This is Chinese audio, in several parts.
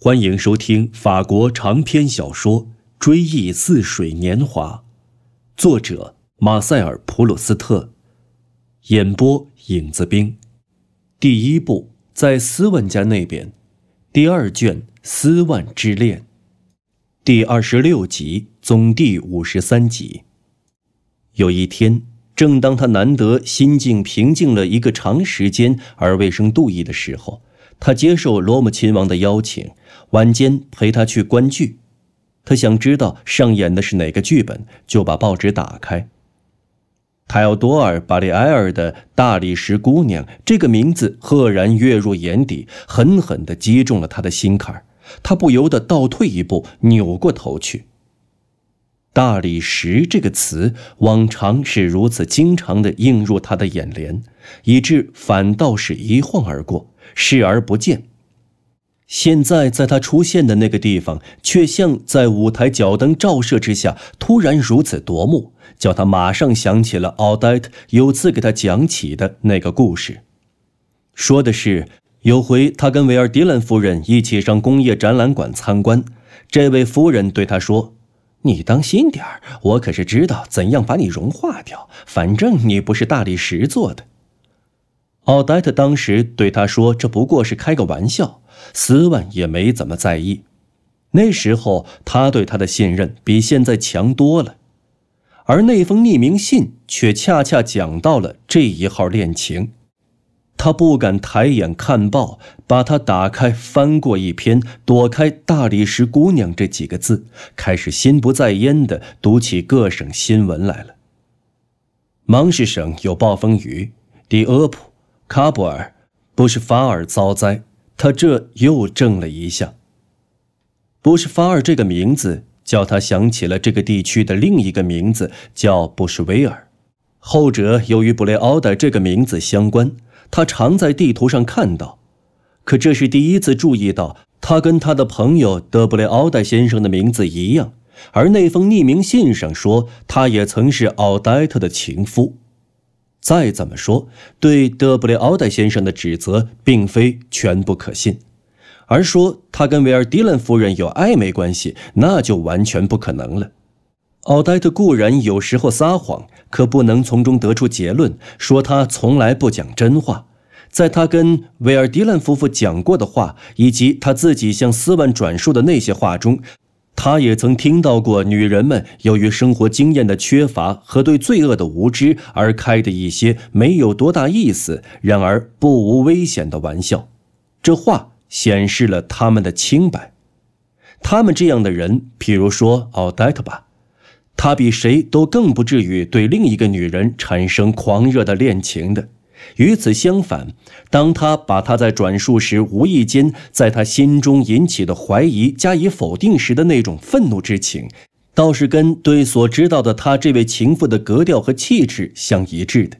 欢迎收听法国长篇小说《追忆似水年华》，作者马塞尔·普鲁斯特，演播影子兵。第一部在斯万家那边，第二卷《斯万之恋》，第二十六集，总第五十三集。有一天，正当他难得心境平静了一个长时间而未生妒意的时候。他接受罗姆亲王的邀请，晚间陪他去观剧。他想知道上演的是哪个剧本，就把报纸打开。泰奥多尔·巴里埃尔的《大理石姑娘》这个名字赫然跃入眼底，狠狠地击中了他的心坎他不由得倒退一步，扭过头去。大理石这个词，往常是如此经常地映入他的眼帘，以致反倒是一晃而过。视而不见。现在在他出现的那个地方，却像在舞台脚灯照射之下，突然如此夺目，叫他马上想起了奥黛特有次给他讲起的那个故事。说的是，有回他跟维尔迪兰夫人一起上工业展览馆参观，这位夫人对他说：“你当心点儿，我可是知道怎样把你融化掉。反正你不是大理石做的。”奥黛特当时对他说：“这不过是开个玩笑。”斯万也没怎么在意。那时候他对他的信任比现在强多了，而那封匿名信却恰恰讲到了这一号恋情。他不敢抬眼看报，把它打开，翻过一篇，躲开“大理石姑娘”这几个字，开始心不在焉地读起各省新闻来了。芒什省有暴风雨，迪厄普。喀布尔，不是法尔遭灾，他这又怔了一下。不是法尔这个名字，叫他想起了这个地区的另一个名字，叫布什维尔。后者由于布雷奥代这个名字相关，他常在地图上看到。可这是第一次注意到，他跟他的朋友德布雷奥代先生的名字一样，而那封匿名信上说，他也曾是奥黛特的情夫。再怎么说，对德布雷奥代先生的指责并非全不可信，而说他跟维尔迪兰夫人有暧昧关系，那就完全不可能了。奥黛特固然有时候撒谎，可不能从中得出结论，说他从来不讲真话。在他跟维尔迪兰夫妇讲过的话，以及他自己向斯万转述的那些话中。他也曾听到过女人们由于生活经验的缺乏和对罪恶的无知而开的一些没有多大意思，然而不无危险的玩笑。这话显示了他们的清白。他们这样的人，譬如说奥黛特吧，他比谁都更不至于对另一个女人产生狂热的恋情的。与此相反，当他把他在转述时无意间在他心中引起的怀疑加以否定时的那种愤怒之情，倒是跟对所知道的他这位情妇的格调和气质相一致的。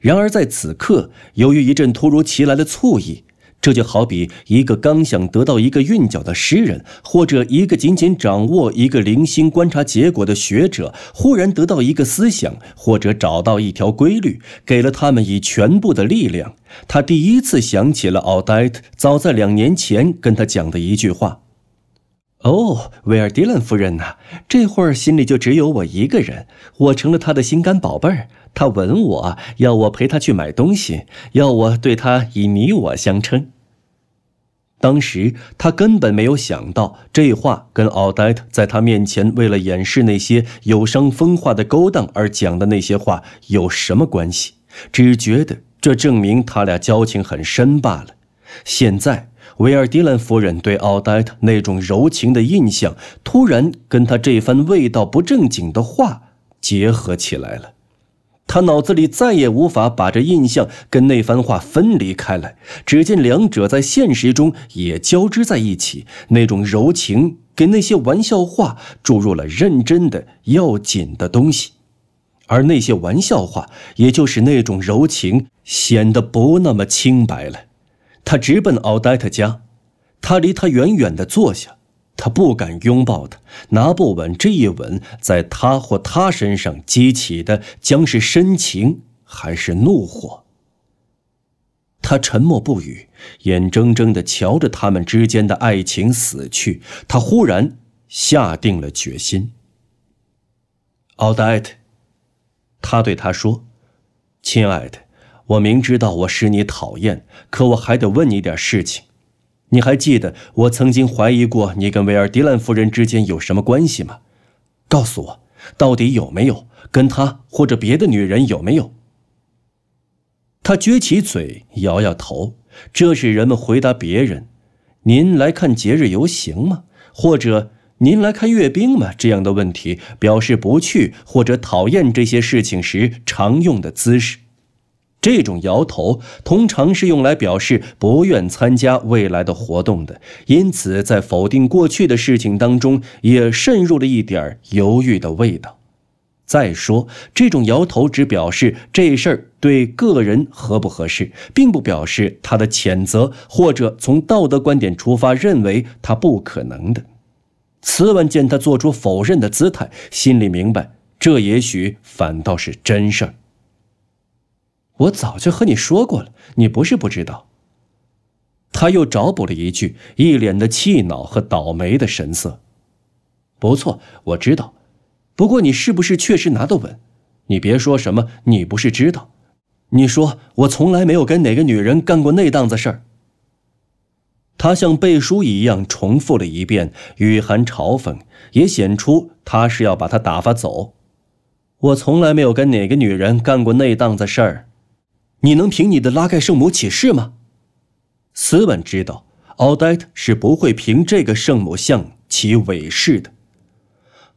然而在此刻，由于一阵突如其来的醋意。这就好比一个刚想得到一个韵脚的诗人，或者一个仅仅掌握一个零星观察结果的学者，忽然得到一个思想，或者找到一条规律，给了他们以全部的力量。他第一次想起了奥黛特早在两年前跟他讲的一句话：“哦，维尔迪兰夫人呐，这会儿心里就只有我一个人，我成了他的心肝宝贝儿。他吻我，要我陪他去买东西，要我对他以你我相称。”当时他根本没有想到，这话跟奥黛特在他面前为了掩饰那些有伤风化的勾当而讲的那些话有什么关系，只觉得这证明他俩交情很深罢了。现在维尔迪兰夫人对奥黛特那种柔情的印象，突然跟他这番味道不正经的话结合起来了。他脑子里再也无法把这印象跟那番话分离开来，只见两者在现实中也交织在一起。那种柔情给那些玩笑话注入了认真的、要紧的东西，而那些玩笑话，也就是那种柔情，显得不那么清白了。他直奔奥黛特家，他离他远远地坐下。他不敢拥抱她，拿不稳这一吻在他或她身上激起的将是深情还是怒火。他沉默不语，眼睁睁地瞧着他们之间的爱情死去。他忽然下定了决心。奥黛特，他对他说：“亲爱的，我明知道我使你讨厌，可我还得问你点事情。你还记得我曾经怀疑过你跟维尔迪兰夫人之间有什么关系吗？告诉我，到底有没有跟他或者别的女人有没有？”他撅起嘴，摇摇头。这是人们回答别人：“您来看节日游行吗？”或者“您来看阅兵吗？”这样的问题，表示不去或者讨厌这些事情时常用的姿势。这种摇头通常是用来表示不愿参加未来的活动的，因此在否定过去的事情当中也渗入了一点犹豫的味道。再说，这种摇头只表示这事儿对个人合不合适，并不表示他的谴责或者从道德观点出发认为他不可能的。慈文见他做出否认的姿态，心里明白，这也许反倒是真事儿。我早就和你说过了，你不是不知道。他又找补了一句，一脸的气恼和倒霉的神色。不错，我知道。不过你是不是确实拿得稳？你别说什么，你不是知道？你说我从来没有跟哪个女人干过那档子事儿。他像背书一样重复了一遍，语含嘲讽，也显出他是要把他打发走。我从来没有跟哪个女人干过那档子事儿。你能凭你的拉盖圣母起誓吗？斯文知道，奥黛特是不会凭这个圣母像起伪誓的。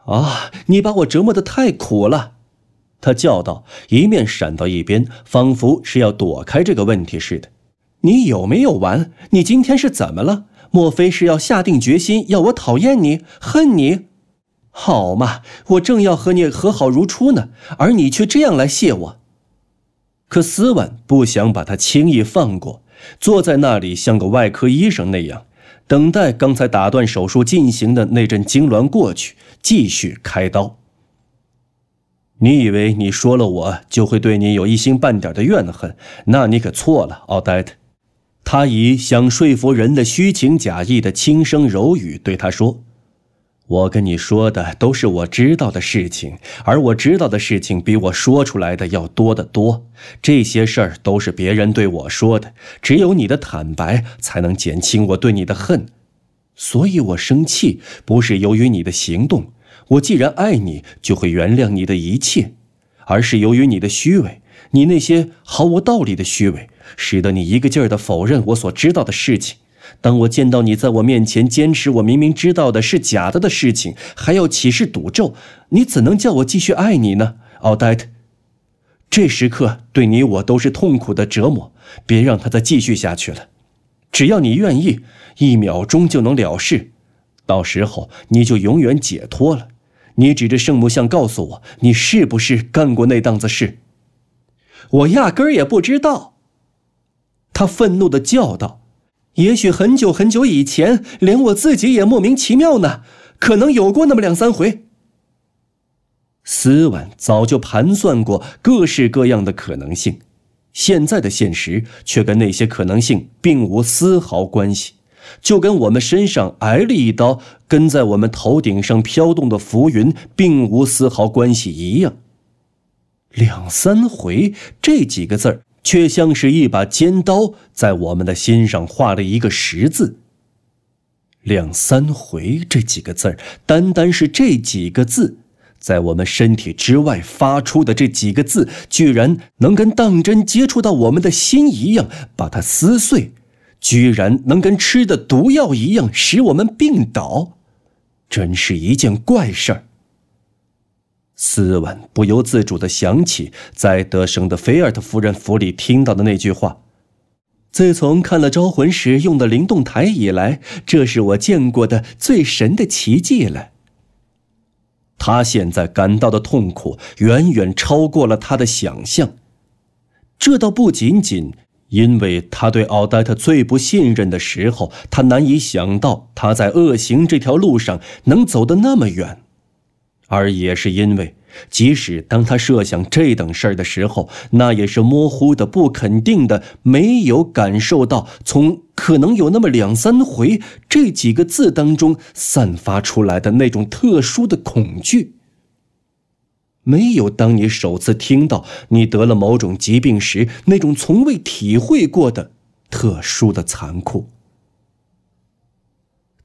啊！你把我折磨的太苦了，他叫道，一面闪到一边，仿佛是要躲开这个问题似的。你有没有完？你今天是怎么了？莫非是要下定决心要我讨厌你、恨你？好嘛，我正要和你和好如初呢，而你却这样来谢我。可斯万不想把他轻易放过，坐在那里像个外科医生那样。等待刚才打断手术进行的那阵痉挛过去，继续开刀。你以为你说了我就会对你有一星半点的怨恨？那你可错了，奥黛特。他以想说服人的虚情假意的轻声柔语对他说。我跟你说的都是我知道的事情，而我知道的事情比我说出来的要多得多。这些事儿都是别人对我说的，只有你的坦白才能减轻我对你的恨。所以我生气不是由于你的行动，我既然爱你，就会原谅你的一切，而是由于你的虚伪，你那些毫无道理的虚伪，使得你一个劲儿地否认我所知道的事情。当我见到你在我面前坚持我明明知道的是假的的事情，还要起誓赌咒，你怎能叫我继续爱你呢，奥黛特？这时刻对你我都是痛苦的折磨，别让他再继续下去了。只要你愿意，一秒钟就能了事，到时候你就永远解脱了。你指着圣母像告诉我，你是不是干过那档子事？我压根儿也不知道。他愤怒的叫道。也许很久很久以前，连我自己也莫名其妙呢。可能有过那么两三回。斯万早就盘算过各式各样的可能性，现在的现实却跟那些可能性并无丝毫关系，就跟我们身上挨了一刀，跟在我们头顶上飘动的浮云并无丝毫关系一样。两三回这几个字儿。却像是一把尖刀在我们的心上划了一个十字。两三回这几个字儿，单单是这几个字，在我们身体之外发出的这几个字，居然能跟当真接触到我们的心一样，把它撕碎；居然能跟吃的毒药一样，使我们病倒，真是一件怪事儿。斯文不由自主地想起在德生的菲尔特夫人府里听到的那句话：“自从看了招魂时用的灵动台以来，这是我见过的最神的奇迹了。”他现在感到的痛苦远远超过了他的想象。这倒不仅仅因为他对奥黛特最不信任的时候，他难以想到他在恶行这条路上能走得那么远。而也是因为即使当他设想这等事儿的时候，那也是模糊的、不肯定的，没有感受到从“可能有那么两三回”这几个字当中散发出来的那种特殊的恐惧。没有当你首次听到你得了某种疾病时那种从未体会过的特殊的残酷。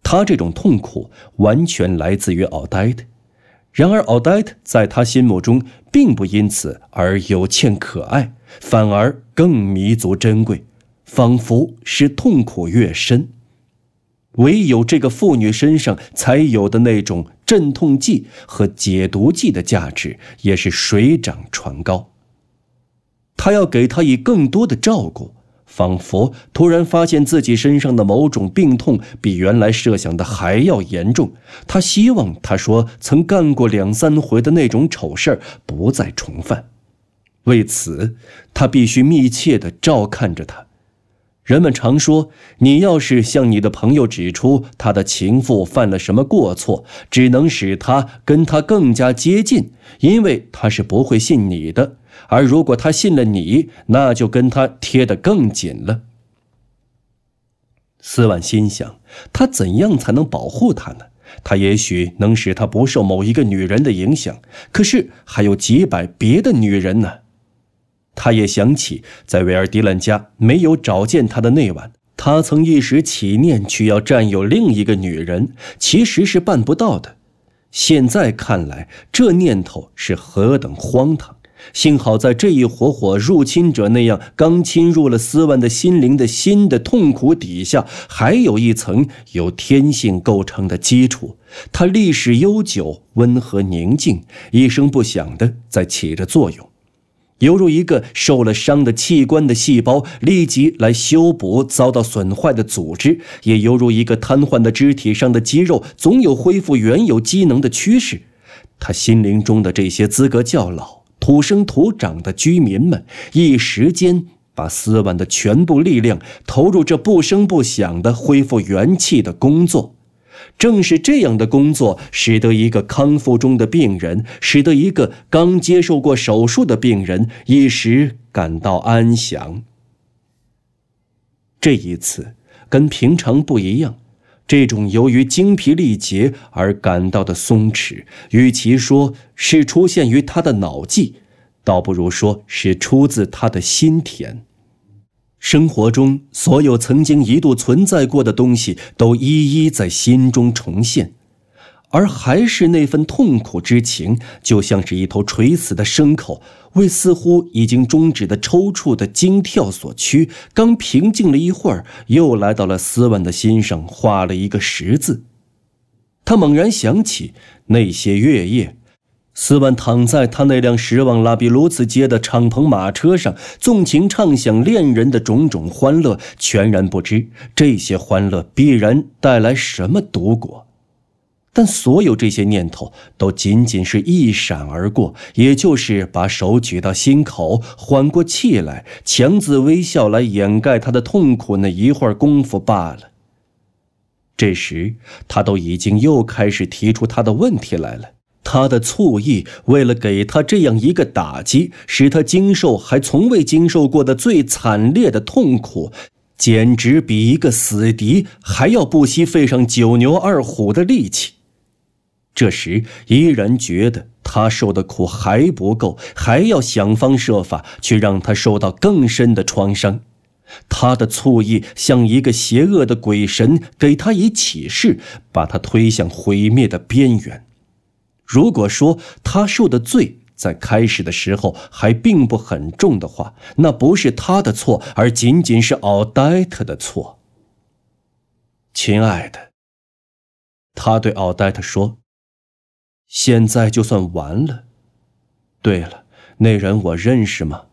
他这种痛苦完全来自于奥黛的。然而，奥黛特在他心目中并不因此而有欠可爱，反而更弥足珍贵，仿佛是痛苦越深，唯有这个妇女身上才有的那种镇痛剂和解毒剂的价值也是水涨船高。他要给她以更多的照顾。仿佛突然发现自己身上的某种病痛比原来设想的还要严重，他希望他说曾干过两三回的那种丑事不再重犯。为此，他必须密切地照看着他。人们常说，你要是向你的朋友指出他的情妇犯了什么过错，只能使他跟他更加接近，因为他是不会信你的。而如果他信了你，那就跟他贴得更紧了。斯万心想：他怎样才能保护他呢？他也许能使他不受某一个女人的影响，可是还有几百别的女人呢。他也想起在维尔迪兰家没有找见他的那晚，他曾一时起念去要占有另一个女人，其实是办不到的。现在看来，这念头是何等荒唐！幸好，在这一伙伙入侵者那样刚侵入了斯万的心灵的新的痛苦底下，还有一层由天性构成的基础。它历史悠久、温和宁静，一声不响的在起着作用，犹如一个受了伤的器官的细胞立即来修补遭到损坏的组织，也犹如一个瘫痪的肢体上的肌肉总有恢复原有机能的趋势。他心灵中的这些资格较老。土生土长的居民们一时间把斯万的全部力量投入这不声不响的恢复元气的工作。正是这样的工作，使得一个康复中的病人，使得一个刚接受过手术的病人一时感到安详。这一次跟平常不一样。这种由于精疲力竭而感到的松弛，与其说是出现于他的脑际，倒不如说是出自他的心田。生活中所有曾经一度存在过的东西，都一一在心中重现。而还是那份痛苦之情，就像是一头垂死的牲口，为似乎已经终止的抽搐的惊跳所驱。刚平静了一会儿，又来到了斯万的心上，画了一个十字。他猛然想起那些月夜，斯万躺在他那辆驶往拉比卢茨街的敞篷马车上，纵情畅想恋人的种种欢乐，全然不知这些欢乐必然带来什么毒果。但所有这些念头都仅仅是一闪而过，也就是把手举到心口，缓过气来，强自微笑来掩盖他的痛苦那一会儿功夫罢了。这时，他都已经又开始提出他的问题来了。他的醋意为了给他这样一个打击，使他经受还从未经受过的最惨烈的痛苦。简直比一个死敌还要不惜费上九牛二虎的力气。这时依然觉得他受的苦还不够，还要想方设法去让他受到更深的创伤。他的醋意像一个邪恶的鬼神，给他以启示，把他推向毁灭的边缘。如果说他受的罪，在开始的时候还并不很重的话，那不是他的错，而仅仅是奥黛特的错。亲爱的，他对奥黛特说：“现在就算完了。对了，那人我认识吗？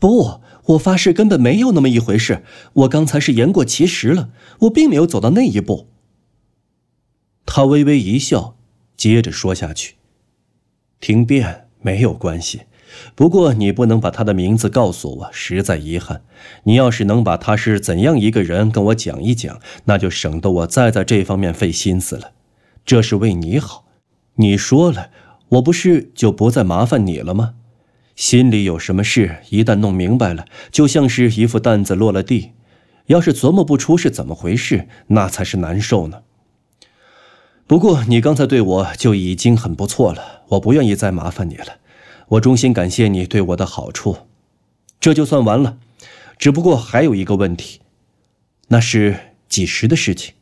不，我发誓根本没有那么一回事。我刚才是言过其实了，我并没有走到那一步。”他微微一笑，接着说下去：“听辩。”没有关系，不过你不能把他的名字告诉我，实在遗憾。你要是能把他是怎样一个人跟我讲一讲，那就省得我再在这方面费心思了。这是为你好。你说了，我不是就不再麻烦你了吗？心里有什么事，一旦弄明白了，就像是一副担子落了地。要是琢磨不出是怎么回事，那才是难受呢。不过你刚才对我就已经很不错了，我不愿意再麻烦你了。我衷心感谢你对我的好处，这就算完了。只不过还有一个问题，那是几时的事情？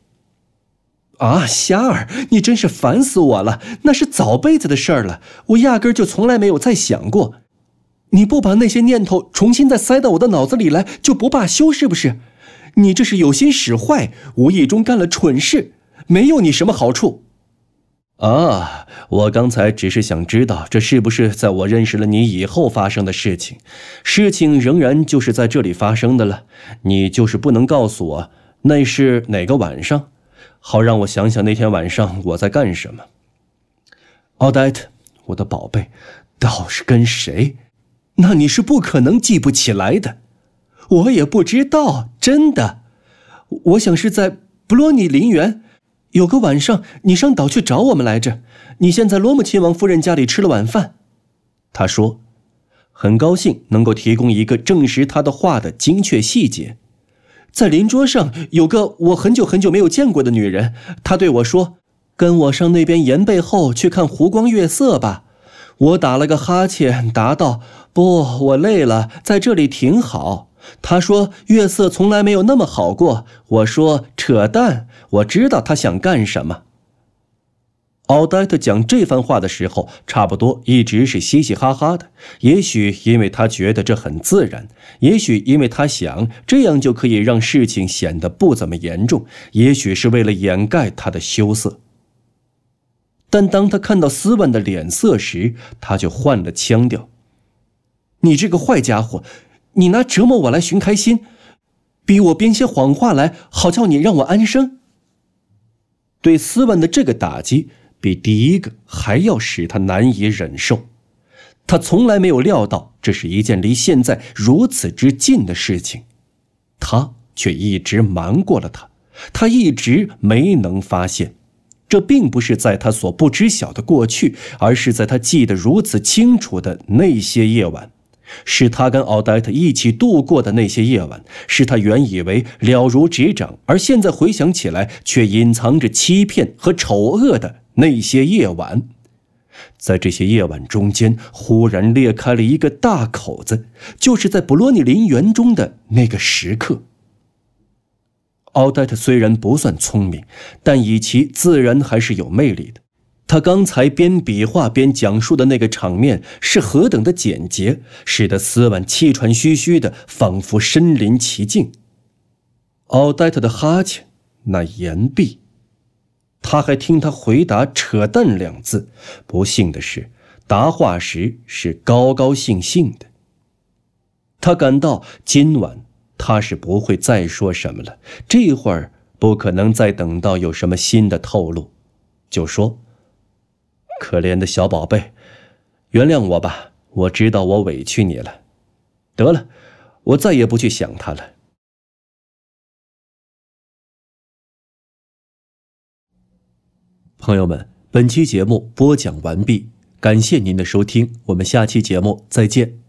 啊，霞儿，你真是烦死我了！那是早辈子的事儿了，我压根就从来没有再想过。你不把那些念头重新再塞到我的脑子里来，就不罢休是不是？你这是有心使坏，无意中干了蠢事，没有你什么好处。啊，我刚才只是想知道，这是不是在我认识了你以后发生的事情？事情仍然就是在这里发生的了。你就是不能告诉我那是哪个晚上，好让我想想那天晚上我在干什么。奥黛特，我的宝贝，倒是跟谁？那你是不可能记不起来的。我也不知道，真的。我想是在布洛尼陵园。有个晚上，你上岛去找我们来着。你先在罗姆亲王夫人家里吃了晚饭。他说：“很高兴能够提供一个证实他的话的精确细节。在邻桌上有个我很久很久没有见过的女人，她对我说：‘跟我上那边岩背后去看湖光月色吧。’我打了个哈欠，答道：‘不，我累了，在这里挺好。’她说：‘月色从来没有那么好过。’我说：‘扯淡。’我知道她想干什么。奥黛特讲这番话的时候，差不多一直是嘻嘻哈哈的。也许因为他觉得这很自然，也许因为他想这样就可以让事情显得不怎么严重，也许是为了掩盖他的羞涩。但当他看到斯万的脸色时，他就换了腔调：“你这个坏家伙，你拿折磨我来寻开心，逼我编些谎话来，好叫你让我安生。”对斯文的这个打击，比第一个还要使他难以忍受。他从来没有料到这是一件离现在如此之近的事情，他却一直瞒过了他。他一直没能发现，这并不是在他所不知晓的过去，而是在他记得如此清楚的那些夜晚。是他跟奥黛特一起度过的那些夜晚，是他原以为了如指掌，而现在回想起来却隐藏着欺骗和丑恶的那些夜晚。在这些夜晚中间，忽然裂开了一个大口子，就是在布洛尼林园中的那个时刻。奥黛特虽然不算聪明，但以其自然还是有魅力的。他刚才边比划边讲述的那个场面是何等的简洁，使得斯万气喘吁吁的，仿佛身临其境。奥黛特的哈欠，那岩壁，他还听他回答“扯淡”两字。不幸的是，答话时是高高兴兴的。他感到今晚他是不会再说什么了，这会儿不可能再等到有什么新的透露，就说。可怜的小宝贝，原谅我吧，我知道我委屈你了。得了，我再也不去想他了。朋友们，本期节目播讲完毕，感谢您的收听，我们下期节目再见。